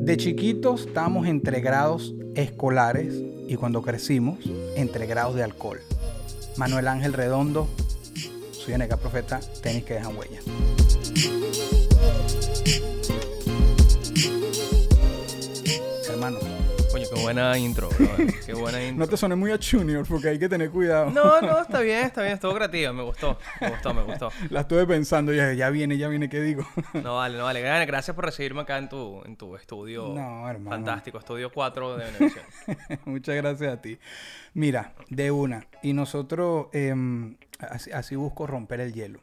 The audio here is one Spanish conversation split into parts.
De chiquitos estábamos entre grados escolares y cuando crecimos entre grados de alcohol. Manuel Ángel Redondo, soy NK Profeta, tenis que dejan huella. Qué buena intro, brother. Qué buena intro. no te sones muy a Junior porque hay que tener cuidado. No, no, está bien, está bien, estuvo creativa, me gustó, me gustó, me gustó. La estuve pensando y dije, ya viene, ya viene, ¿qué digo? No vale, no vale. Gra- Gracias por recibirme acá en tu, en tu estudio. No, hermano. Fantástico, estudio 4 de Venevisión. Muchas gracias a ti. Mira, de una. Y nosotros em, así, así busco romper el hielo.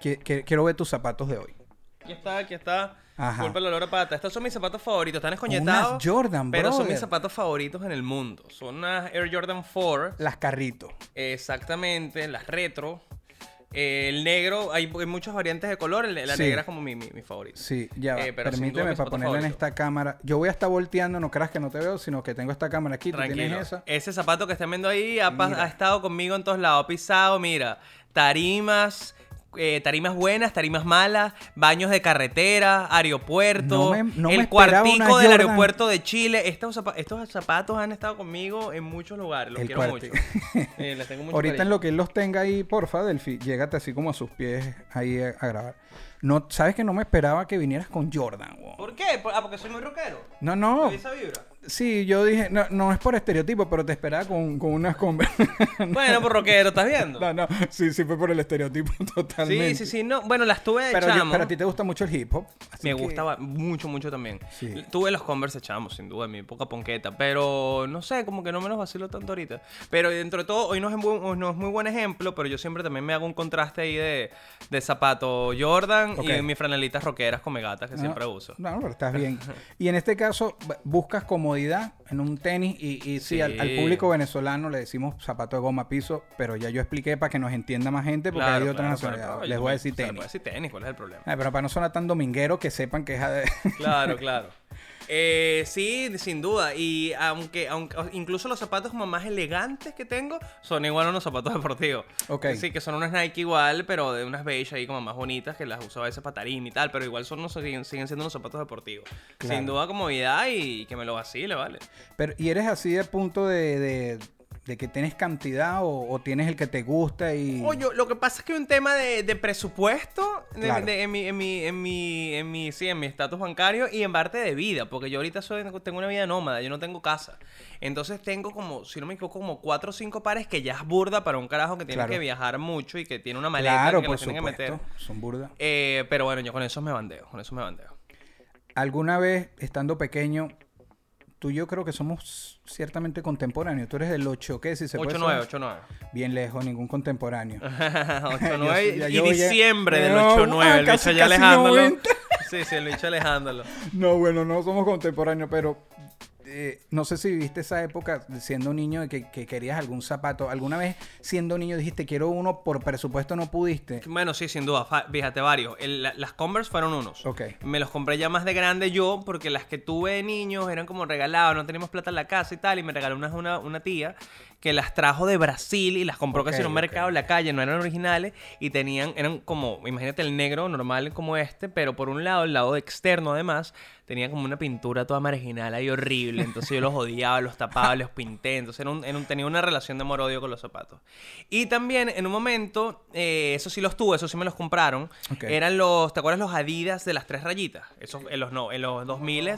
Quiero ver tus zapatos de hoy. Aquí está, aquí está. Ajá. Culpa el olor a pata. Estos son mis zapatos favoritos. Están escoñetados. Unas Jordan, Pero son mis zapatos favoritos en el mundo. Son unas Air Jordan 4. Las carritos. Exactamente, las retro. Eh, el negro, hay, hay muchas variantes de color. La Sí. negra es como mi, mi, mi favorito. Sí, ya. Eh, pero Permíteme para ponerla en esta cámara. Yo voy a estar volteando, no creas que no te veo, sino que tengo esta cámara aquí. Tú Tranquilo. tienes esa. Ese zapato que están viendo ahí ha, ha estado conmigo en todos lados. Ha pisado, mira, tarimas, eh, tarimas buenas, tarimas malas, baños de carretera, aeropuerto, No me- no el cuartico del aeropuerto de Chile. Estos, zapa- estos zapatos han estado conmigo en muchos lugares. Los El quiero mucho. Eh, les tengo mucho Ahorita en cariño. lo que él los tenga ahí, porfa, Delphi, llégate así como a sus pies ahí a, a grabar. No, ¿Sabes que no me esperaba que vinieras con Jordan? weón? ¿Por qué? Ah, porque soy muy rockero. No, no. ¿Te esa vibra? Sí, yo dije, no, no es por estereotipo, pero te esperaba con, con unas Converse. Bueno, por rockero, ¿estás viendo? no, no, sí, sí fue por el estereotipo totalmente. Sí, sí, sí. No, bueno, las tuve de Pero, yo- chamo. pero a ti te gusta mucho el hip hop. Me que- gustaba mucho, mucho también. Sí. Tuve los Converse chamos, sin duda, en mi época ponqueta. Pero no sé, como que no me los vacilo tanto ahorita. Pero dentro de todo, hoy no es, bu- no es muy buen ejemplo, pero yo siempre también me hago un contraste ahí de, de zapato Jordan y mis franelitas rockeras con megatas que No, siempre uso. No, pero estás bien. Y en este caso, buscas comodidad en un tenis. Y, y sí, Al, público venezolano le decimos zapato de goma piso, pero ya yo expliqué para que nos entienda más gente, porque hay otras claro, nacionalidades. claro, Les voy a decir se le tenis. puede decir tenis, ¿cuál es el problema? Ay, pero para no sonar tan dominguero, que sepan que es de... Claro, claro. Eh, sí, sin duda. Y aunque, aunque incluso los zapatos como más elegantes que tengo son igual a unos zapatos deportivos. Ok. Sí, que son unas Nike igual, pero de unas beige ahí como más bonitas que las uso a veces para tarima y tal, pero igual son unos, siguen, siguen siendo unos zapatos deportivos. Claro. Sin duda comodidad y que me lo vacile, ¿vale? Pero, ¿Y eres así de punto de, de- de que tienes cantidad o, o tienes el que te gusta y... Oye, lo que pasa es que hay un tema de, de presupuesto de- Claro. de- en mi, en mi, en mi, en mi, sí, en mi estatus bancario y en parte de vida, porque yo ahorita soy, tengo una vida nómada, yo no tengo casa. Entonces tengo como, si no me equivoco, como cuatro o cinco pares que ya es burda para un carajo que tiene Claro. que viajar mucho y que tiene una maleta Claro, que por nos tiene que meter. Son burdas. Eh, pero bueno, yo con eso me bandeo, con eso me bandeo. ¿Alguna vez, estando pequeño, tú y yo creo que somos ciertamente contemporáneos? Tú eres del 8, ¿qué? Si se puede 8-9, saber? 8-9. Bien lejos, ningún contemporáneo. 8-9 ya y yo a- diciembre del No, 8-9, ah, el casi- bicho ya alejándolo. 90. Sí, sí, el bicho alejándolo. No, bueno, no somos contemporáneos, pero eh, no sé si viviste esa época siendo niño de que, que querías algún zapato. ¿Alguna vez siendo niño dijiste quiero uno, por presupuesto no pudiste? Bueno, sí, sin duda. Fíjate, varios. El- la- las Converse fueron unos. Ok. Me los compré ya más de grande yo, porque las que tuve de niños eran como regalados, no teníamos plata en la casa y tal, y me regaló una, una, una tía que las trajo de Brasil y las compró Ok, casi en un mercado en la calle, no eran originales, y tenían, eran como, imagínate el negro normal como este, pero por un lado, el lado externo además, tenía como una pintura toda marginal ahí horrible, entonces yo los odiaba, los tapaba, los pinté, entonces era un, era un- tenía una relación de amor-odio con los zapatos. Y también en un momento, eh, eso sí los tuve, eso sí me los compraron, Ok. eran los, ¿te acuerdas los Adidas de las tres rayitas? Esos, en los, no, en los 2000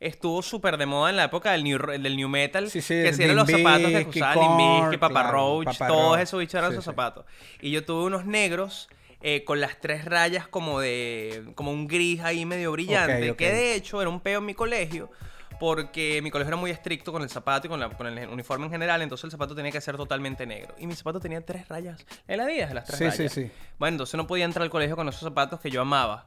estuvo súper de moda en la época del New, del new Metal, Sí, sí, que si eran los zapatos que usaban Bizkit, Korn, Papa claro, Roach, Papa todos Roach. esos bichos eran Sí, sí. zapatos. Y yo tuve unos negros eh, con las tres rayas como de, como un gris ahí medio brillante, Ok, ok. que de hecho era un peo en mi colegio. Porque mi colegio era muy estricto con el zapato y con, la- con el uniforme en general, entonces el zapato tenía que ser totalmente negro. Y mi zapato tenía tres rayas. En la 10 de las tres Sí, rayas. sí, sí. Bueno, entonces no podía entrar al colegio con esos zapatos que yo amaba.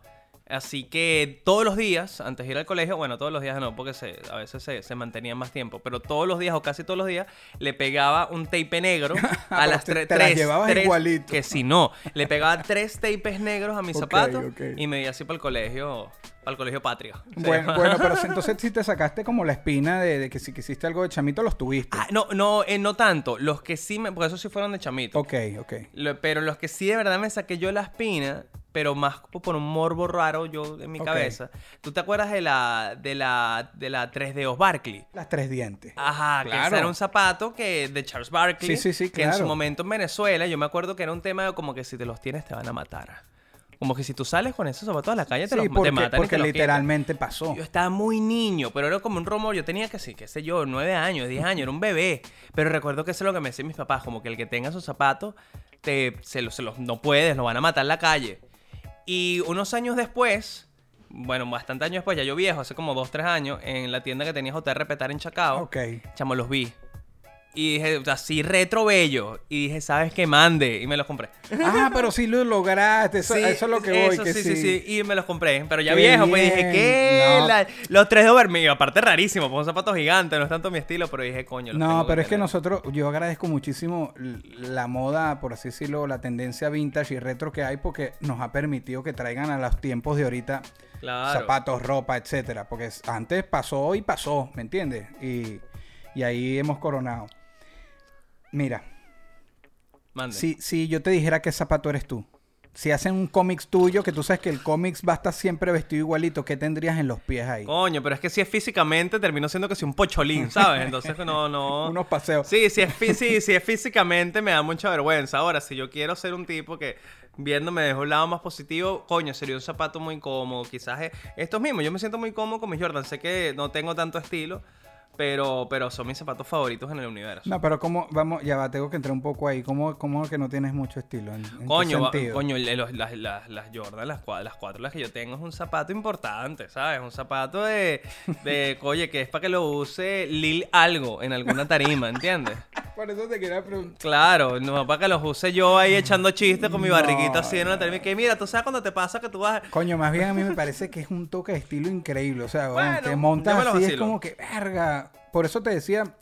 Así que todos los días, antes de ir al colegio, bueno, todos los días no, porque se, a veces se, se mantenía más tiempo, pero todos los días o casi todos los días le pegaba un tape negro a las Te- tre- te tres. llevabas tres- igualito. Que si no, le pegaba tres tapes negros a mis zapatos y me iba así para el colegio, para el colegio patria. Bueno, bueno, pero si- entonces si te sacaste como la espina de, de que si quisiste algo de chamito, los tuviste. Ah, no, no, eh, no tanto. Los que sí me. Porque esos sí fueron de chamito. ok, ok. Lo- pero los que sí de verdad me saqué yo la espina, pero más como por un morbo raro yo en mi Ok. cabeza. ¿Tú te acuerdas de la de la de la 3D Barkley? Las tres dientes. Ajá, que Claro. ese era un zapato que de Charles Barkley. Sí, sí, sí, Que en su claro. momento en Venezuela, yo me acuerdo que era un tema de como que si te los tienes te van a matar. Como que si tú sales con esos zapatos a la calle te, Sí, los, te porque, matan. porque te los quitan. literalmente pasó. Yo estaba muy niño, pero era como un rumor. Yo tenía que sí, qué sé yo, nueve años, diez años, era un bebé. Pero recuerdo que eso es lo que me decían mis papás, como que el que tenga sus zapatos, te, se los, se los- no puedes, lo van a matar en la calle. Y unos años después, bueno, bastante años después, ya yo viejo, hace como dos, tres años, en la tienda que tenía JR Petar en Chacao, Ok. chamo, los vi. Y dije, así retro bello. Y dije, ¿sabes qué? Mande. Y me los compré. Ah, pero sí lo lograste. Eso, Sí, eso es lo que voy. eso que sí, sí, sí, Y me los compré. Pero ya Qué viejo, pues dije, bien. ¿qué? No. La- los tres de Overmillo. Aparte rarísimo, pues un zapato gigante, no es tanto mi estilo, pero dije, coño. los No, tengo pero es que nosotros, yo agradezco muchísimo la moda, por así decirlo, la tendencia vintage y retro que hay porque nos ha permitido que traigan a los tiempos de ahorita Claro. zapatos, ropa, etcétera. Porque es- antes pasó y pasó, ¿me entiendes? Y, y ahí hemos coronado. Mira, Mande. si, si yo te dijera qué zapato eres tú, si hacen un cómics tuyo, que tú sabes que el cómics va a estar siempre vestido igualito, ¿qué tendrías en los pies ahí? Coño, pero es que si es físicamente, terminó siendo que si un pocholín, ¿sabes? Entonces no, no. Unos paseos. Sí, si es, sí, si es físicamente me da mucha vergüenza. Ahora, si yo quiero ser un tipo que viéndome de un lado más positivo, coño, sería un zapato muy cómodo. Quizás es- estos mismos, yo me siento muy cómodo con mis Jordan. Sé que no tengo tanto estilo, pero, pero son mis zapatos favoritos en el universo. No, pero como, vamos, ya va, tengo que entrar un poco ahí. ¿Cómo, cómo que no tienes mucho estilo? ¿En, en Coño, va- coño, los- las, las, las Jordan, las, cua- las cuatro las que yo tengo, es un zapato importante, ¿sabes? Un zapato de, de oye, que es para que lo use Lil algo en alguna tarima, ¿entiendes? Por eso te quería preguntar. Claro, no para que los use yo ahí echando chistes con mi No, barriguita así en una tarima. Que mira, tú sabes cuando te pasa que tú vas... Coño, más bien a mí me parece que es un toque de estilo increíble. O sea, Bueno, te montas así, es como que, verga. Por eso te decía,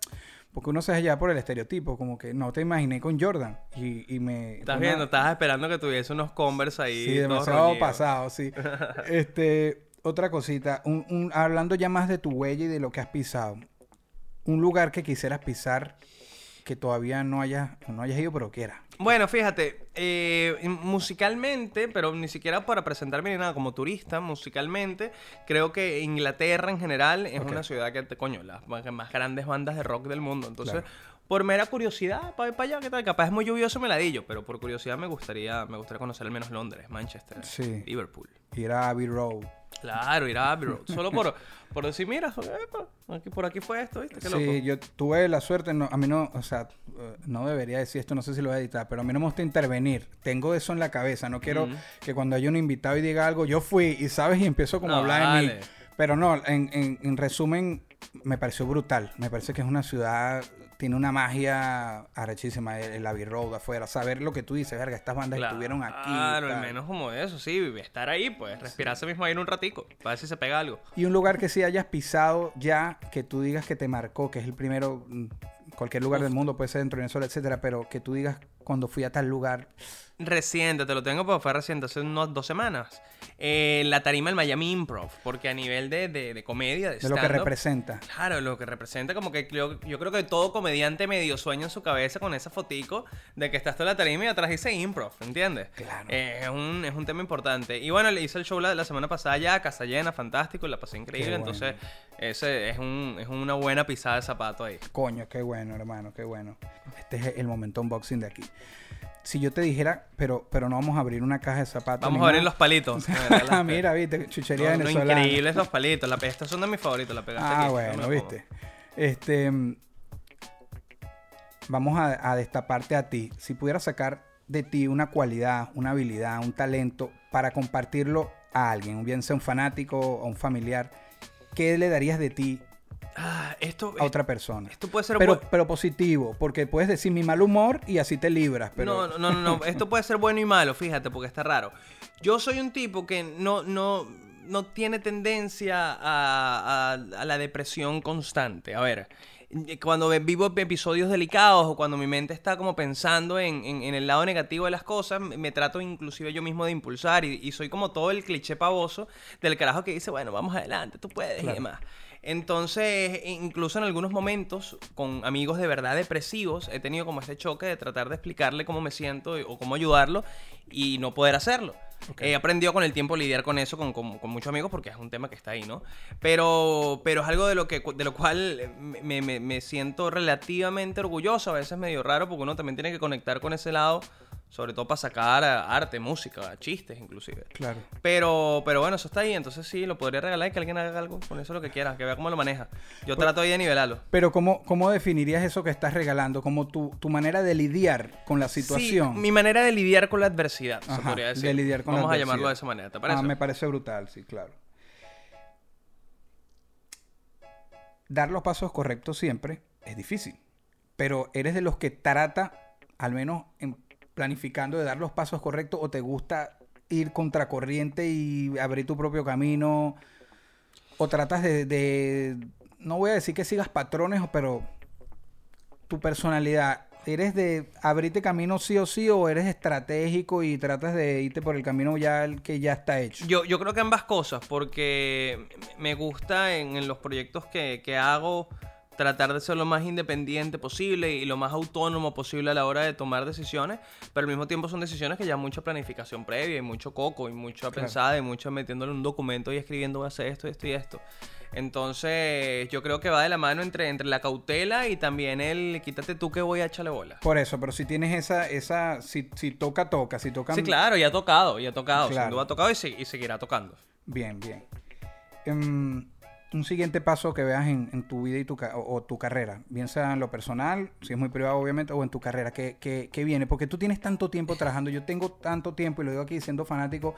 porque uno se llevar por el estereotipo, como que no te imaginé con Jordan. Y, y me. Estás una- viendo, estabas esperando que tuviese unos Converse ahí. Sí, demasiado pasado, sí. este, otra cosita, un, un- hablando ya más de tu huella y de lo que has pisado. Un lugar que quisieras pisar que todavía no hayas, no hayas ido, pero quieras. Bueno, fíjate, eh, musicalmente, pero ni siquiera para presentarme ni nada, como turista, musicalmente, creo que Inglaterra en general es una ciudad que, coño, las más más grandes bandas de rock del mundo. Entonces, Claro. Por mera curiosidad, para ir para allá, ¿qué tal? Capaz es muy lluvioso meladillo, pero por curiosidad me gustaría, me gustaría conocer al menos Londres, Manchester, Sí. Liverpool. Ir a Abbey Road. Claro, ir a Abbey Road. Solo por, por decir, mira, aquí, por aquí fue esto, ¿viste? Qué loco. Sí, yo tuve la suerte, no, a mí no, o sea, eh, no debería decir esto, no sé si lo voy a editar, pero a mí no me gusta intervenir. Tengo eso en la cabeza, no quiero que cuando haya un invitado y diga algo, yo fui y sabes y empiezo como a No, hablar de mí. Pero no, en, en- en resumen, me pareció brutal. Me parece que es una ciudad, tiene una magia arrechísima, el, el Abbey Road afuera. Saber lo que tú dices, verga, estas bandas estuvieron aquí. Claro, al menos como eso, sí, estar ahí, pues, respirarse mismo aire un ratico, para ver si se pega algo. Y un lugar que sí hayas pisado ya, que tú digas que te marcó, que es el primero, mm, cualquier lugar del mundo, puede ser dentro de Venezuela, etcétera, pero que tú digas cuando fui a tal lugar, Reciente, te lo tengo porque fue reciente, hace unas dos semanas. Eh, la tarima del Miami Improv, porque a nivel de, de- de comedia, de, de lo que representa. Claro, lo que representa como que yo, yo creo que todo comediante medio sueña en su cabeza con esa fotico de que estás tú en la tarima y atrás dice improv, ¿entiendes? Claro. Eh, es, un, es un tema importante. Y bueno, le hice el show la, la semana pasada ya, casa llena, fantástico, la pasé increíble. Bueno. Entonces, ese es, un, es una buena pisada de zapato ahí. Coño, qué bueno, hermano, qué bueno. Este es el momento unboxing de aquí. Si yo te dijera, pero, pero no vamos a abrir una caja de zapatos. Vamos a abrir los palitos. Ah, Mira, viste, chuchería No, no, venezolana. increíbles los palitos. La, estos son de mis favoritos, la pegaste Ah, aquí, bueno, no viste. Este. Vamos a, a destaparte a ti. Si pudieras sacar de ti una cualidad, una habilidad, un talento para compartirlo a alguien, bien sea un fanático o un familiar, ¿qué le darías de ti? Ah, esto, a otra persona. esto puede ser Pero, pero positivo, porque puedes decir mi mal humor y así te libras. Pero... No, no, no, no. Esto puede ser bueno y malo, fíjate, porque está raro. Yo soy un tipo que no, no, no tiene tendencia a, a- a la depresión constante. A ver, cuando ve- vivo episodios delicados o cuando mi mente está como pensando en, en- en el lado negativo de las cosas, me, trato inclusive yo mismo de impulsar y, y soy como todo el cliché pavoso del carajo que dice, bueno, vamos adelante, tú puedes y demás. Entonces, incluso en algunos momentos, con amigos de verdad depresivos, he tenido como este choque de tratar de explicarle cómo me siento o cómo ayudarlo y no poder hacerlo. He aprendido con el tiempo a lidiar con eso, con, con- con muchos amigos, porque es un tema que está ahí, ¿no? Pero, pero es algo de lo, que, de lo cual me, me- me siento relativamente orgulloso, a veces medio raro, porque uno también tiene que conectar con ese lado, sobre todo para sacar arte, música, chistes inclusive. Claro. Pero, pero bueno, eso está ahí, entonces sí, lo podría regalar y que alguien haga algo con eso lo que quiera, que vea cómo lo maneja. Yo trato ahí de nivelarlo. Pero ¿cómo, ¿cómo definirías eso que estás regalando? Como tu, tu manera de lidiar con la situación. Sí, mi manera de lidiar con la adversidad, se podría decir. de lidiar con la Vamos a adversidad. llamarlo de esa manera, ¿te parece? Ah, me parece brutal, sí, claro. Dar los pasos correctos siempre es difícil, pero eres de los que trata, al menos en planificando, de dar los pasos correctos o te gusta ir contracorriente y abrir tu propio camino o tratas de, no voy a decir que sigas patrones, pero tu personalidad, ¿eres de abrirte camino sí o sí o eres estratégico y tratas de irte por el camino ya el que ya está hecho? Yo, yo creo que ambas cosas, porque me gusta en, en los proyectos que, que hago tratar de ser lo más independiente posible y lo más autónomo posible a la hora de tomar decisiones, pero al mismo tiempo son decisiones que ya mucha planificación previa y mucho coco y mucha Claro. pensada y mucho metiéndole un documento y escribiendo voy a hacer esto, esto y esto. Entonces yo creo que va de la mano entre, entre la cautela y también el quítate tú que voy a echarle bola. Por eso, pero si tienes esa, esa, si, si toca, toca, si toca... Sí, claro, ya ha tocado, ya ha tocado, Claro. sin duda ha tocado y, se- y seguirá tocando. Bien, bien. Em, un siguiente paso que veas en, en tu vida y tu, o, o tu carrera, bien sea en lo personal, si es muy privado obviamente, o en tu carrera, que, que, que viene, porque tú tienes tanto tiempo trabajando, yo tengo tanto tiempo, y lo digo aquí siendo fanático,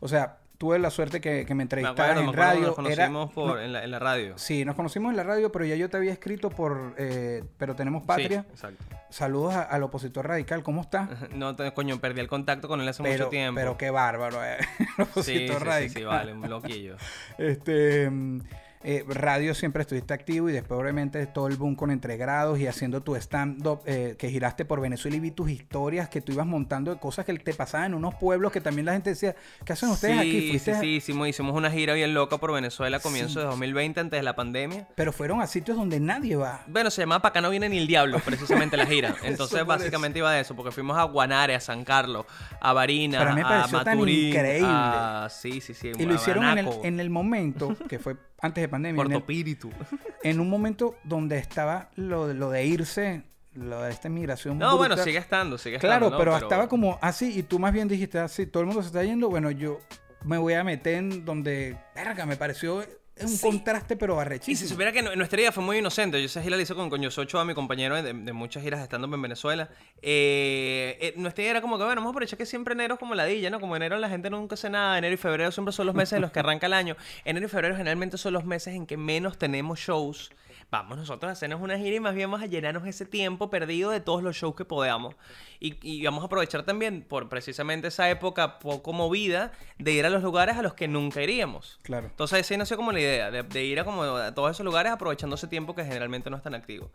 o sea, tuve la suerte que, que me me en radio. nos era- conocimos por, en, la, en la radio. Sí, nos conocimos en la radio, pero ya yo te había escrito por, eh, pero tenemos patria. Sí, exacto. Saludos a- al opositor radical, ¿cómo está? No, coño, perdí el contacto con él hace Pero, mucho tiempo. pero qué bárbaro, eh. el opositor sí, sí, radical. sí, vale, un loquillo. Este, mm, eh, radio siempre estuviste activo y después obviamente todo el boom con entregrados y haciendo tu stand-up eh, que giraste por Venezuela y vi tus historias que tú ibas montando de cosas que te pasaban en unos pueblos que también la gente decía, ¿qué hacen ustedes sí, aquí? sí, Fuiste a- sí, hicimos, hicimos una gira bien loca por Venezuela a comienzos de 2020, antes de la pandemia. Pero fueron a sitios donde nadie va. Bueno, se llamaba Pa' acá no viene ni el diablo, precisamente la gira. Entonces, básicamente iba de eso, porque fuimos a Guanare, a San Carlos, a Barinas, Pero a mí me a pareció tan increíble. a- Sí, sí, sí. Y lo hicieron en el, en el momento, que fue antes de pandemia, Puerto el- Píritu. en un momento donde estaba lo, de- lo de irse, lo de esta inmigración. No, bueno, sigue estando, sigue Claro, estando. ¿no? pero, estaba como así y tú más bien dijiste así, todo el mundo se está yendo, bueno, yo me voy a meter en donde, verga, me pareció un Sí. contraste pero Y arrechísimo. si supiera que nu- nuestra idea fue muy inocente. Yo esa gira la hice con Coño Socho, a mi compañero de, de muchas giras estando en Venezuela. Eh, eh, nuestra idea era como que, bueno, vamos a aprovechar que siempre enero es como ladilla, ¿no? Como enero la gente nunca hace nada. Enero y febrero siempre son los meses en los que arranca el año. Enero y febrero generalmente son los meses en que menos tenemos shows. Vamos nosotros a hacernos una gira y más bien vamos a llenarnos ese tiempo perdido de todos los shows que podamos. Y, y vamos a aprovechar también por precisamente esa época poco movida de ir a los lugares a los que nunca iríamos. Claro. Entonces así nació como la idea de, de ir a, como a todos esos lugares aprovechando ese tiempo que generalmente no es tan activo.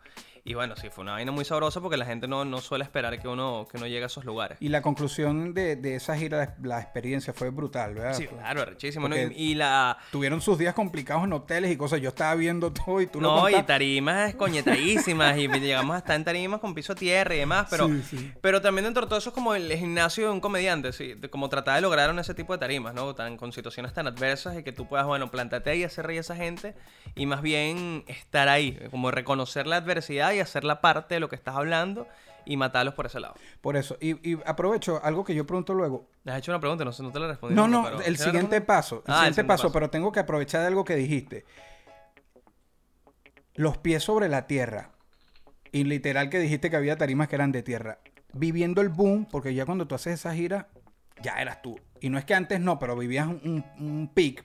Y bueno, sí, fue una vaina muy sabrosa porque la gente no, no suele esperar que uno, que uno llegue a esos lugares. Y la conclusión de, de esa gira, la experiencia fue brutal, ¿verdad? Sí, claro, arrechísimo. ¿no? Y, y la... Tuvieron sus días complicados en hoteles y cosas. Yo estaba viendo todo y tú lo No, contaste. Tarimas coñetadísimas y llegamos hasta en tarimas con piso tierra y demás, pero, Sí, sí. pero también dentro de todo eso es como el gimnasio de un comediante, sí, de como tratar de lograr ese tipo de tarimas, ¿no? Tan, con situaciones tan adversas y que tú puedas, bueno, plantarte ahí y hacer reír a esa gente y más bien estar ahí, como reconocer la adversidad y hacer la parte de lo que estás hablando y matarlos por ese lado. Por eso. Y, y aprovecho algo que yo pregunto luego. Le has hecho una pregunta, no, no te la respondí. No, no, pero- el ¿sí la siguiente paso. El Ah, siguiente paso, paso. pero tengo que aprovechar de algo que dijiste. Los pies sobre la tierra. Y literal que dijiste que había tarimas que eran de tierra. Viviendo el boom, porque ya cuando tú haces esa gira, ya eras tú. Y no es que antes no, pero vivías un, un peak.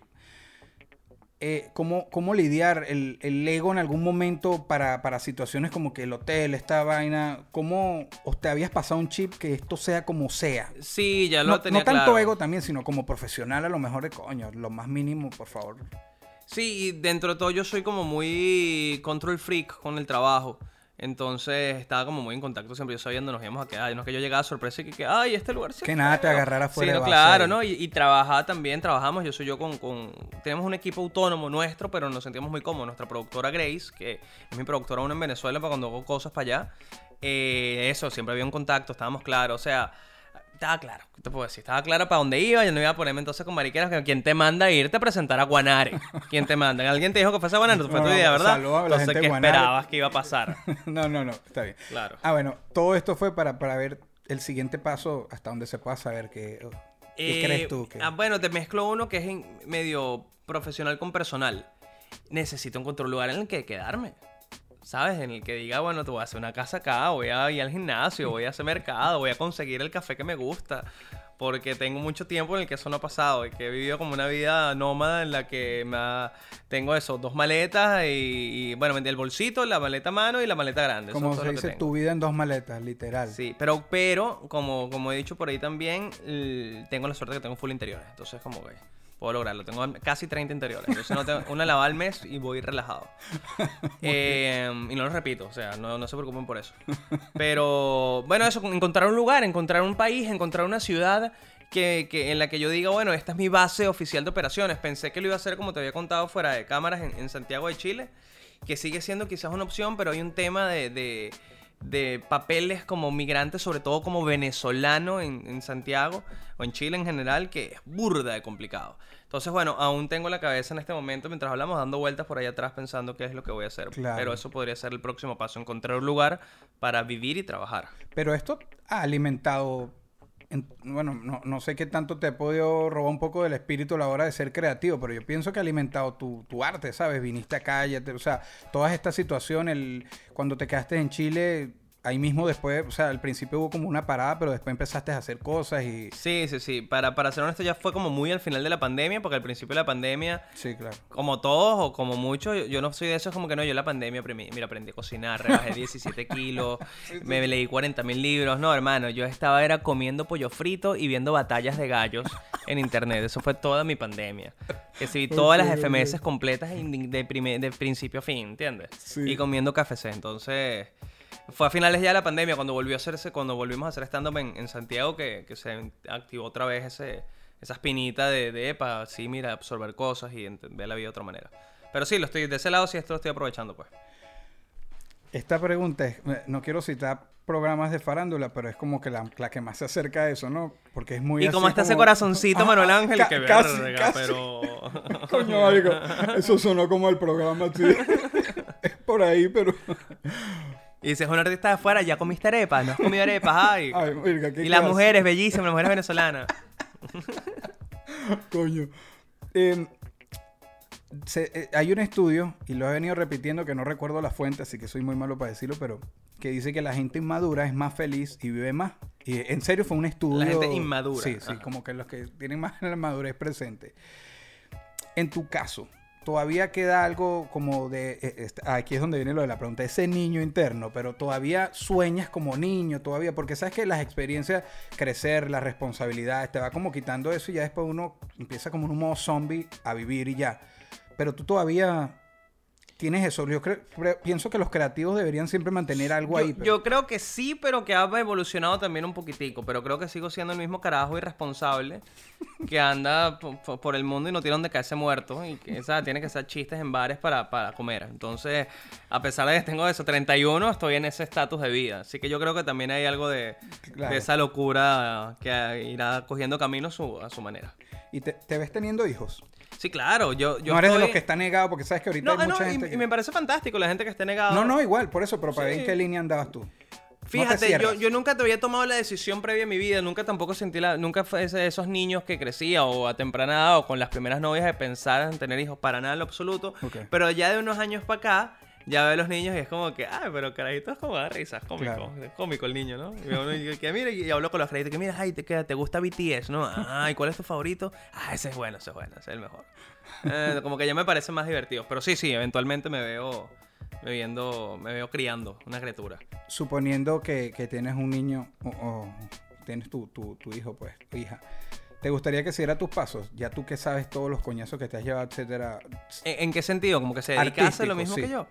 eh, ¿cómo, cómo lidiar el, el ego en algún momento para, para situaciones como que el hotel, esta vaina? ¿Cómo o te habías pasado un chip que esto sea como sea? Sí, ya lo No, tenía no tanto claro. ego también, sino como profesional a lo mejor de coño, lo más mínimo, por favor. Sí, y dentro de todo yo soy como muy control freak con el trabajo. Entonces estaba como muy en contacto siempre. Yo sabía dónde nos íbamos a quedar. No es que yo llegaba a sorpresa y que, que, ay, este lugar sí Que nada te feo". agarrara fuera Sí, no, claro. ¿no? Y, y trabajaba también, trabajamos. Yo soy yo con, con. Tenemos un equipo autónomo nuestro, pero nos sentimos muy cómodos. Nuestra productora Grace, que es mi productora aún en Venezuela para cuando hago cosas para allá. eh, eso, siempre había un contacto, estábamos claros. O sea, estaba claro. ¿Qué te puedo decir? Estaba claro para dónde iba. Yo no iba a ponerme entonces con mariqueras. que ¿Quién te manda a irte a presentar a Guanare? ¿Quién te manda? ¿Alguien te dijo que fuese a Guanare? Fue tu idea, ¿verdad? saludos a la Entonces, gente ¿qué Guanare. esperabas que iba a pasar? no, no, no, está bien. Claro. Ah, bueno, todo esto fue para, para ver el siguiente paso hasta donde se pueda saber que... ¿Qué Eh, crees tú? que- ah, bueno, te mezclo uno que es en- medio profesional con personal. Necesito encontrar un lugar en el que quedarme. ¿Sabes? En el que diga, bueno, te voy a hacer una casa acá, voy a ir al gimnasio, voy a hacer mercado, voy a conseguir el café que me gusta. Porque tengo mucho tiempo en el que eso no ha pasado y que he vivido como una vida nómada en la que me ha- tengo eso, dos maletas y, y, bueno, el bolsito, la maleta mano y la maleta grande. Eso como es todo se dice, tu vida en dos maletas, literal. Sí, pero, pero como, como he dicho por ahí también, tengo la suerte que tengo full interiores. Entonces, como que puedo lograrlo. Tengo casi 30 interiores. Entonces, no tengo, una lavada al mes y voy relajado. Eh, y no lo repito, o sea, no, no se preocupen por eso. Pero, bueno, eso, encontrar un lugar, encontrar un país, encontrar una ciudad que, que- en la que yo diga, bueno, esta es mi base oficial de operaciones. Pensé que lo iba a hacer, como te había contado, fuera de cámaras en, en Santiago de Chile, que sigue siendo quizás una opción, pero hay un tema de, de- de papeles como migrante, sobre todo como venezolano en, en Santiago o en Chile en general, que es burda de complicado. Entonces, bueno, aún tengo la cabeza en este momento, mientras hablamos, dando vueltas por ahí atrás pensando qué es lo que voy a hacer. Claro. Pero eso podría ser el próximo paso, encontrar un lugar para vivir y trabajar. Pero esto ha alimentado, en- bueno, no, no sé qué tanto te he podido robar un poco del espíritu a la hora de ser creativo, pero yo pienso que ha alimentado tu, tu arte, ¿sabes? Viniste ya te- o sea, todas estas situaciones, el, cuando te quedaste en Chile, ahí mismo después, o sea, al principio hubo como una parada, pero después empezaste a hacer cosas y... Sí, sí, sí. Para, para ser honesto, ya fue como muy al final de la pandemia, porque al principio de la pandemia Sí, claro. como todos o como muchos, yo, yo no soy de esos como que no, yo la pandemia, mira, aprendí a cocinar, rebajé 17 kilos, me leí 40 mil libros. No, hermano, yo estaba era comiendo pollo frito y viendo batallas de gallos en internet. Eso fue toda mi pandemia. Que sí, todas las FMS completas de, prime- de principio a fin, ¿entiendes? Sí. Y comiendo KFC. Entonces, fue a finales ya de la pandemia cuando volvió a hacerse, cuando volvimos a hacer stand-up en, en Santiago que, que se activó otra vez ese, esa espinita de, de epa, sí, mira, absorber cosas y ver la vida de otra manera. Pero sí, lo estoy, de ese lado sí esto lo estoy aprovechando, pues. Esta pregunta es, no quiero citar programas de farándula, pero es como que la, la que más se acerca a eso, ¿no? Porque es muy Y así como está ese corazoncito, Ah, Manuel Ángel, que casi, verga, casi. pero... Coño, algo. Eso sonó como el programa, sí. es por ahí, pero... Y si es un artista de afuera, ya comiste arepas, no has comido arepas, ay. Ay, verga, ¿qué y las mujeres, bellísimas, las mujeres venezolanas. Coño. Eh, se- eh, hay un estudio, y lo he venido repitiendo, que no recuerdo la fuente, así que soy muy malo para decirlo, pero que dice que la gente inmadura es más feliz y vive más. Y en serio fue un estudio... gente inmadura. Sí, sí, Ajá. como que los que tienen más la madurez presente. En tu caso, todavía queda algo como de... eh, est- aquí es donde viene lo de la pregunta, ese niño interno, pero todavía sueñas como niño, todavía, porque sabes que las experiencias, crecer, las responsabilidades, te va como quitando eso y ya después uno empieza como un modo zombie a vivir y ya. Pero tú todavía tienes eso. Yo creo, pienso que los creativos deberían siempre mantener algo Yo, ahí. pero- yo creo que sí, pero que ha evolucionado también un poquitico. Pero creo que sigo siendo el mismo carajo irresponsable que anda po- po- por el mundo y no tiene donde caerse muerto. Y que tiene que hacer chistes en bares para, para comer. Entonces, a pesar de que tengo eso, 31, estoy en ese estatus de vida. Así que yo creo que también hay algo de, Claro. de esa locura que irá cogiendo camino su- a su manera. ¿Y te, te ves teniendo hijos? Sí, claro, yo, yo no eres de los que está negado, porque sabes que ahorita No, hay ah, no, mucha y- gente. y, que- me parece fantástico la gente que esté negada. No, no, igual, por eso, pero para ver Sí. en qué línea andabas tú. No Fíjate, yo, yo nunca te había tomado la decisión previa en mi vida, nunca tampoco sentí la, nunca fue ese de esos niños que crecía o a temprana edad o con las primeras novias de pensar en tener hijos para nada en lo absoluto, Ok. pero ya de unos años para acá ya ve a los niños y es como que, ah, pero carajito es como da risa, es cómico, Claro. es cómico el niño, ¿no? Y, uno, y que mira, y hablo con los carajitos, que mira, ay, te, queda, te gusta BTS, ¿no? Ah, ¿y cuál es tu favorito? Ah, ese es bueno, ese es bueno, ese es el mejor. Eh, como que ya me parecen más divertidos, pero sí, sí, eventualmente me veo, me viendo, me veo criando una criatura. Suponiendo que, que tienes un niño o, o tienes tu, tu, tu hijo, pues, tu hija. ¿Te gustaría que siguiera tus pasos? Ya tú que sabes todos los coñazos que te has llevado, etcétera. ¿En, en qué sentido? ¿Como que se dedicase a lo mismo sí. que yo?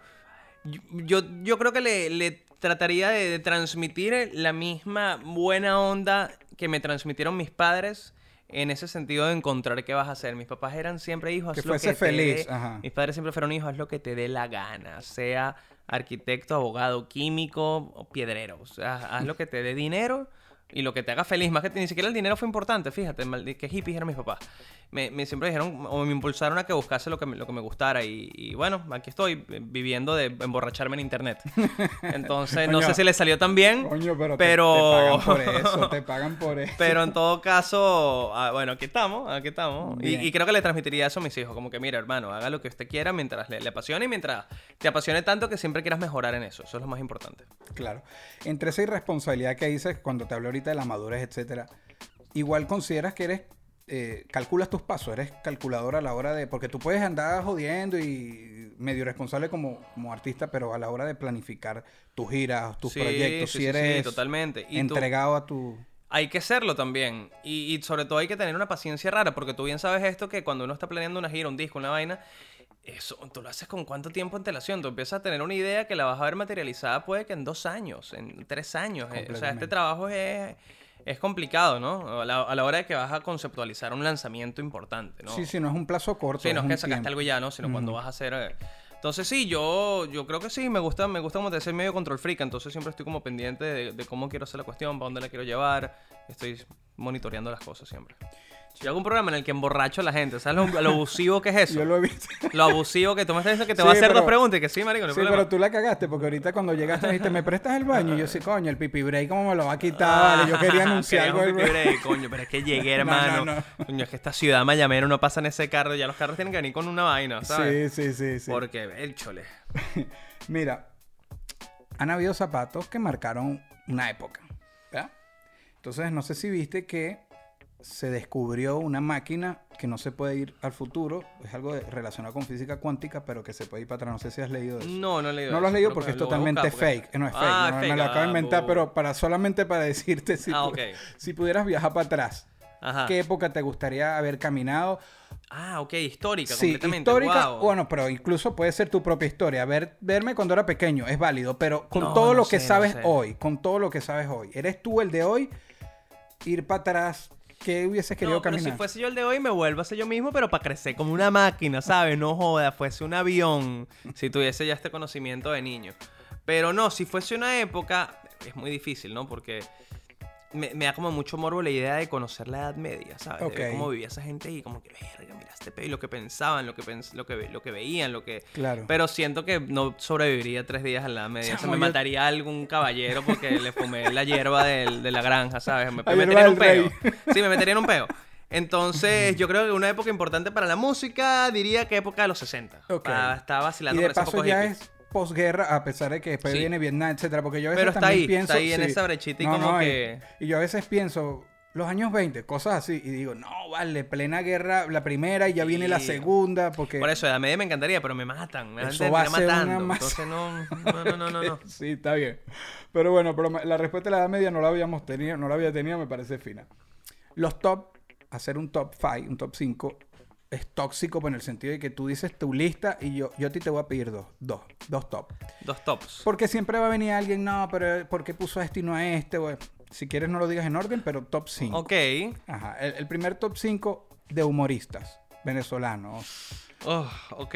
Yo, yo, creo que le, le trataría de, de transmitir la misma buena onda que me transmitieron mis padres en ese sentido de encontrar qué vas a hacer. Mis papás eran siempre hijos, Que haz lo fuese te feliz, dé- ajá. Mis padres siempre fueron hijos, haz lo que te dé la gana, sea arquitecto, abogado, químico o piedrero. O sea, haz lo que te dé dinero y lo que te haga feliz. Más que ni siquiera el dinero fue importante, fíjate, que hippies eran mis papás. Me, me siempre dijeron o me impulsaron a que buscase lo que me, lo que me gustara y, y bueno, aquí estoy eh, viviendo de emborracharme en internet. Entonces, no Coño. sé si le salió tan bien, Coño, pero, te- pero... te, pagan por eso, te pagan por eso. Pero en todo caso, ah, bueno, aquí estamos, aquí estamos. Y, y creo que le transmitiría eso a mis hijos, como que mira, hermano, haga lo que usted quiera mientras le, le apasione y mientras te apasione tanto que siempre quieras mejorar en eso. Eso es lo más importante. Claro. Entre esa irresponsabilidad que dices cuando te hablé ahorita de la madurez, etcétera, igual consideras que eres, eh, calculas tus pasos, eres calculador a la hora de, porque tú puedes andar jodiendo y medio responsable como, como artista, pero a la hora de planificar tus giras, tus Sí, proyectos, sí, si sí, sí, eres totalmente. Y tú- entregado a tu... Hay que serlo también. Y, y sobre todo hay que tener una paciencia rara, porque tú bien sabes esto, que cuando uno está planeando una gira, un disco, una vaina, eso, tú lo haces con cuánto tiempo antelación. Tú empiezas a tener una idea que la vas a ver materializada puede que en dos años, en tres años. Eh, O sea, este trabajo es, es complicado, ¿no? A la, a la hora de que vas a conceptualizar un lanzamiento importante, ¿no? Sí, sí, no es un plazo corto. Sí, no es que sacaste tiempo. algo ya, ¿no? Sino cuando vas a hacer... eh, Entonces sí, yo, yo creo que sí, me gusta, me gusta como te decía, medio control freak, entonces siempre estoy como pendiente de, de cómo quiero hacer la cuestión, para dónde la quiero llevar, estoy monitoreando las cosas siempre. Yo hago un programa en el que emborracho a la gente, ¿sabes lo, lo abusivo que es eso? Yo lo he visto. Lo abusivo que tú me estás diciendo que te Sí, va a hacer pero- dos preguntas y que sí, marico, no hay Sí, problema. pero tú la cagaste porque ahorita cuando llegaste dijiste, ¿me prestas el baño? Y yo sí, coño, el pipi break, ¿cómo me lo va a quitar? Vale, yo quería anunciar algo. del- pipi break, coño, pero es que llegué, No, hermano. no, Coño, es que esta ciudad mayamera no pasa en ese carro, ya los carros tienen que venir con una vaina, ¿sabes? Sí, sí, sí, sí. Porque, el chole. Mira, han habido zapatos que marcaron una época, ¿verdad? Entonces, no sé si viste que se descubrió una máquina que no se puede ir al futuro, es algo de- relacionado con física cuántica, pero que se puede ir para atrás. No sé si has leído eso. No, no he leído No lo has leído porque que es totalmente porque- fake. No es fake, Ah, no, es me fake, lo acabo de ah, inventar, bu- pero para solamente para decirte si, Ah, si pudieras viajar para atrás. Ajá. ¿Qué época te gustaría haber caminado? Ah, ok, histórica, Sí, completamente. histórica. Bueno, pero incluso puede ser tu propia historia. Ver, verme cuando era pequeño es válido, pero con No, todo no lo que no sabes sé. hoy, con todo lo que sabes hoy, eres tú el de hoy, ir para atrás, ¿qué hubieses querido no, pero caminar? si fuese yo el de hoy, me vuelvo a ser yo mismo, pero para crecer como una máquina, ¿sabes? No joda, fuese un avión, si tuviese ya este conocimiento de niño. Pero no, si fuese una época, es muy difícil, ¿no? Porque me, me da como mucho morbo la idea de conocer la Edad Media, ¿sabes? De ver cómo vivía esa gente y como que, verga, mira este pe... y lo que pensaban, lo que, pens- lo que, ve- lo que veían, lo que... Claro. Pero siento que no sobreviviría tres días a la Edad Media. Se Chamo, me yo- mataría algún caballero porque le fumé la hierba del- de la granja, ¿sabes? Me, me metería en un peo. Sí, me metería en un peo. Entonces, yo creo que una época importante para la música, diría que época de los 60. Ok. Ah, estaba y vacilando de por ese paso ya es posguerra, a pesar de que después Sí. viene Vietnam, etcétera, porque yo a veces Pero está también ahí, pienso... está ahí en sí. esa brechita y como y- que- Y, yo a veces pienso... Los años 20, cosas así, y digo, no, vale, plena guerra, la primera y ya viene la segunda, porque... Por eso, Edad Media me encantaría, pero me matan. Me van a Eso va a una matando. Entonces, no, no, no, no, no. no. Sí, está bien. Pero bueno, pero la respuesta de la edad media no la habíamos tenido, no la había tenido, me parece fina. Los top, hacer un top 5, un top 5, es tóxico en el sentido de que tú dices tu lista y yo, yo a ti te voy a pedir dos, dos, dos top. Dos tops. Porque siempre va a venir alguien, no, pero ¿por qué puso a este y no a este? Bueno, si quieres no lo digas en orden, pero top 5. Ok. Ajá, el, el primer top 5 de humoristas venezolanos. Oh, ok.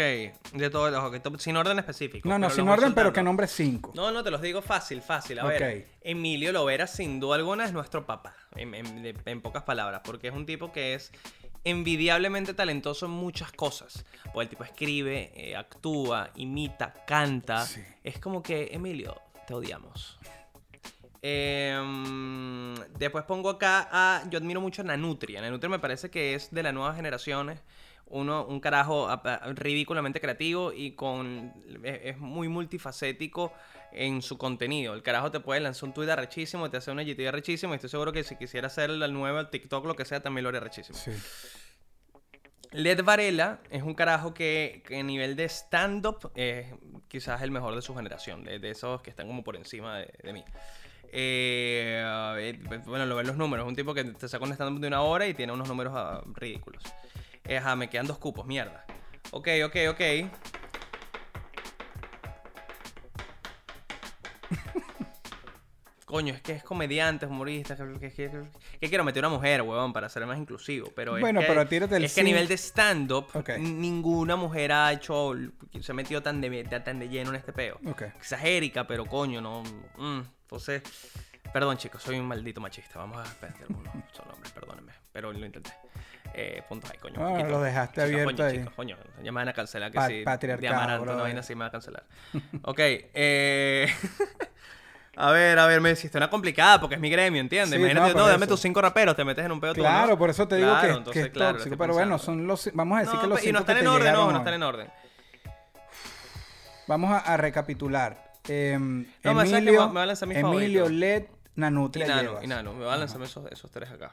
De todos los. ok, top- Sin orden específico. No, no, sin orden, pero que nombre 5. No, no, te los digo fácil, fácil. A Ok. ver, Emilio Lovera, sin duda alguna, es nuestro papá, en, en- de- en pocas palabras, porque es un tipo que es envidiablemente talentoso en muchas cosas. Porque el tipo escribe, eh, actúa, imita, canta. Sí. Es como que, Emilio, te odiamos. Em, después pongo acá a. Yo admiro mucho a Nanutria. Nanutria me parece que es de las nuevas generaciones uno, un carajo ridículamente creativo y con es, es muy multifacético en su contenido. El carajo te puede lanzar un tweet arrechísimo, te hace una GTV arrechísimo y estoy seguro que si quisiera hacer nuevo el TikTok, lo que sea, también lo haría arrechísimo. Sí. Led Varela es un carajo que, que a nivel de stand-up es quizás el mejor de su generación, de, de esos que están como por encima de, de mí. Eh, bueno, lo ven los números. Un tipo que te saca un stand-up de una hora y tiene unos números ah, ridículos. Ajá, me quedan dos cupos, mierda. Ok, ok, ok. Coño, es que es comediante, humorista. Que, que- que- que quiero meter una mujer, huevón, para ser más inclusivo. Pero es Bueno, que, pero tírate el Es que a nivel de stand-up, ninguna mujer ha hecho. Se ha metido tan de, tan de lleno en este peo. Ok. Quizás Erika, pero coño, no. mm, entonces. Perdón, chicos, soy un maldito machista. Vamos a uno. Son hombres, perdónenme. Pero lo intenté. Eh, puntos ahí, coño. Ah, lo dejaste Chicos, abierto coño, ahí. chicos, coño, ya me van a cancelar que Pa- sí. patriarcado, De amaranto, no vaina así me va a cancelar. ok, eh. A ver, a ver, me hiciste una complicada porque es mi gremio, ¿entiendes? Sí, Imagínate, no, no, dame tus cinco raperos, te metes en un pedo Claro, por eso te digo Claro, que, entonces, que es claro, tóxico. Pero bueno, pensando. son los, vamos a decir No, que los pe- y no cinco están en orden, no, no están en orden. Vamos a, a recapitular. Em, No, me-. Emilio, Me va a lanzar mis Emilio, favoritos. Led, Y Nanutria Nano, llevas. y Nano, me va a lanzarme esos, esos tres acá.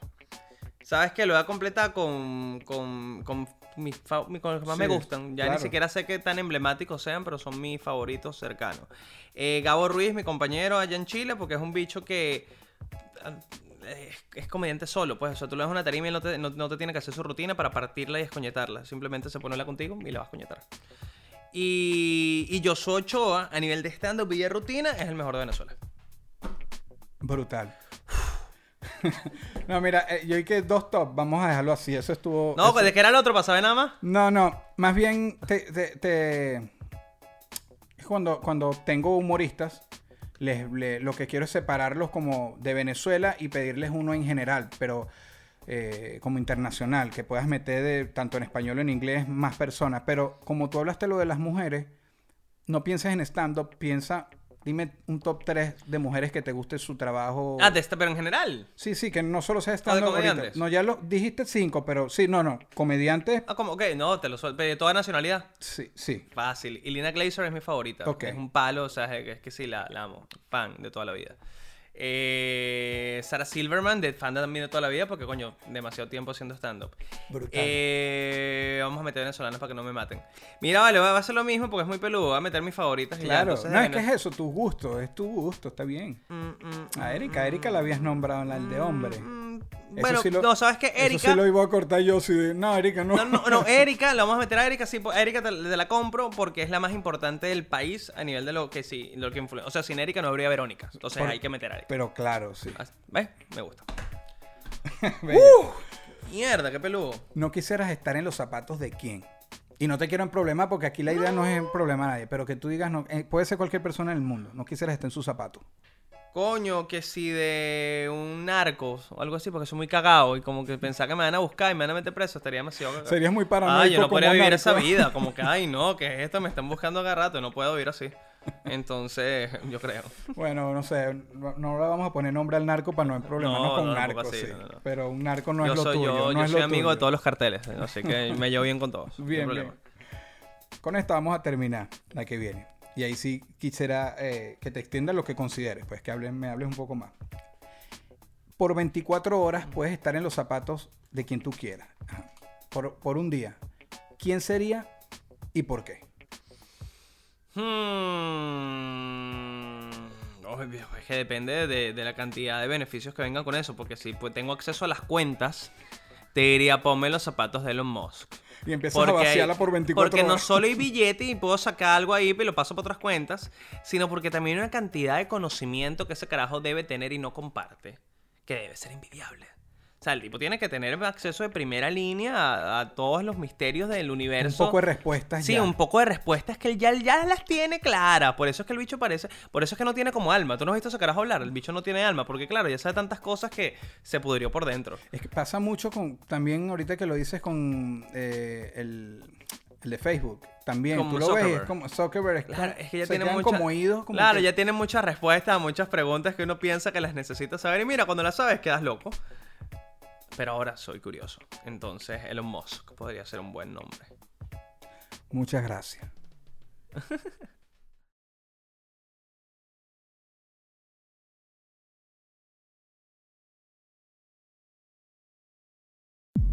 ¿Sabes qué? Lo voy a completar con, con, con mis fa- mi- con los que más me gustan. Ya claro. ni siquiera sé qué tan emblemáticos sean, pero son mis favoritos cercanos. Eh, Gabo Ruiz, mi compañero allá en Chile, porque es un bicho que ah, es, es comediante solo, pues. O sea, tú le das una tarima y no te, no, no te tiene que hacer su rutina para partirla y escoñetarla. Simplemente se pone la contigo y la vas a coñetar. Y, y Joshua Ochoa, a nivel de stand-up y de rutina, es el mejor de Venezuela. Brutal. no, mira, eh, yo hay que dos top, vamos a dejarlo así. Eso estuvo. No, eso- ¿de qué era el otro? ¿Para saber nada más? No, no, más bien te, te- te- es cuando, cuando tengo humoristas, les, le- lo que quiero es separarlos como de Venezuela y pedirles uno en general, pero eh, como internacional, que puedas meter de, tanto en español o en inglés más personas. Pero como tú hablaste lo de las mujeres, no pienses en stand-up, piensa, dime un top 3 de mujeres que te guste su trabajo. Ah, de este, pero en general. Sí, sí, que no solo sea Ah, ahorita. comediantes. No, ya lo dijiste cinco, pero sí, no, no. Comediantes, Ah, como, ok, no, te lo suelto. De toda nacionalidad. sí, sí. Fácil. Y Lina Glazer es mi favorita. Ok. Es un palo, o sea, es que, es que sí, la, la amo. Fan de toda la vida. Eh, Sarah Silverman, de fan también de toda la vida, porque coño, demasiado tiempo haciendo stand-up. Brutal. Eh, meter venezolanos para que no me maten. Mira, vale, va a hacer lo mismo porque es muy peludo. Voy a meter mis favoritas. y ya, Claro, entonces, no es que es eso, tu gusto, es tu gusto, está bien. Mm, mm, A Erika, Erika la habías nombrado en la de hombre. mm, Bueno, sí lo- no, ¿sabes qué? Erika. Eso sí lo iba a cortar yo, sí, de, no, Erika, no. No, no, no, Erika, la vamos a meter a Erika, sí, pues, Erika te, te la compro porque es la más importante del país a nivel de lo que sí, lo que influye. O sea, sin Erika no habría Verónica. Entonces Por- hay que meter a Erika. Pero claro, sí. ¿Ves? Me gusta. Bello. Mierda, qué peludo. No quisieras estar en los zapatos de quién. Y no te quiero en problema porque aquí la idea no es en problema a nadie, pero que tú digas, no, eh, puede ser cualquier persona en el mundo, no quisieras estar en sus zapatos. Coño, que si de un narco o algo así, porque soy muy cagado y como que pensar que me van a buscar y me van a meter preso, estaría demasiado cagado. Serías muy paranoico Ay, yo no podría vivir narco. esa vida. Como que, ay, no, que es esto? Me están buscando cada rato. No puedo vivir así. Entonces, yo creo. Bueno, no sé, no, no le vamos a poner nombre al narco para no haber problema No, con no, narco, sí. Pero un narco no yo es lo soy, tuyo. yo, no yo es soy lo amigo de todos los carteles. Así que me llevo bien con todos. Bien, bien. Con esta vamos a terminar, la que viene. Y ahí sí quisiera eh, que te extiendas lo que consideres, pues que hables, me hables un poco más. Por 24 horas puedes estar en los zapatos de quien tú quieras. Por, por un día. ¿Quién sería y por qué? Hmm. Es que depende de, de la cantidad de beneficios que vengan con eso. Porque si pues, tengo acceso a las cuentas, te diría ponme los zapatos de Elon Musk. Y empiezas a hay- vaciarla por 24 porque no solo hay billete y puedo sacar algo ahí y lo paso por otras cuentas, sino porque también hay una cantidad de conocimiento que ese carajo debe tener y no comparte, que debe ser envidiable. O sea, el tipo tiene que tener acceso de primera línea a, a todos los misterios del un universo. poco de respuestas Sí, ya. un poco de respuestas que él ya, ya las tiene claras. Por eso es que el bicho parece. Por eso es que no tiene como alma. Tú no has visto ese carajo hablar. El bicho no tiene alma. Porque, claro, ya sabe tantas cosas que se pudrió por dentro. Es que pasa mucho con, también ahorita que lo dices con eh, el, el de Facebook. También, Como tú lo ves, es como Zuckerberg. es Claro, como- es que ya tiene quedan mucha- como oídos. como claro, que- ya tiene muchas respuestas a muchas preguntas que uno piensa que las necesita saber. Y mira, cuando las sabes, quedas loco. Pero ahora soy curioso. Entonces, Elon Musk podría ser un buen nombre. Muchas gracias.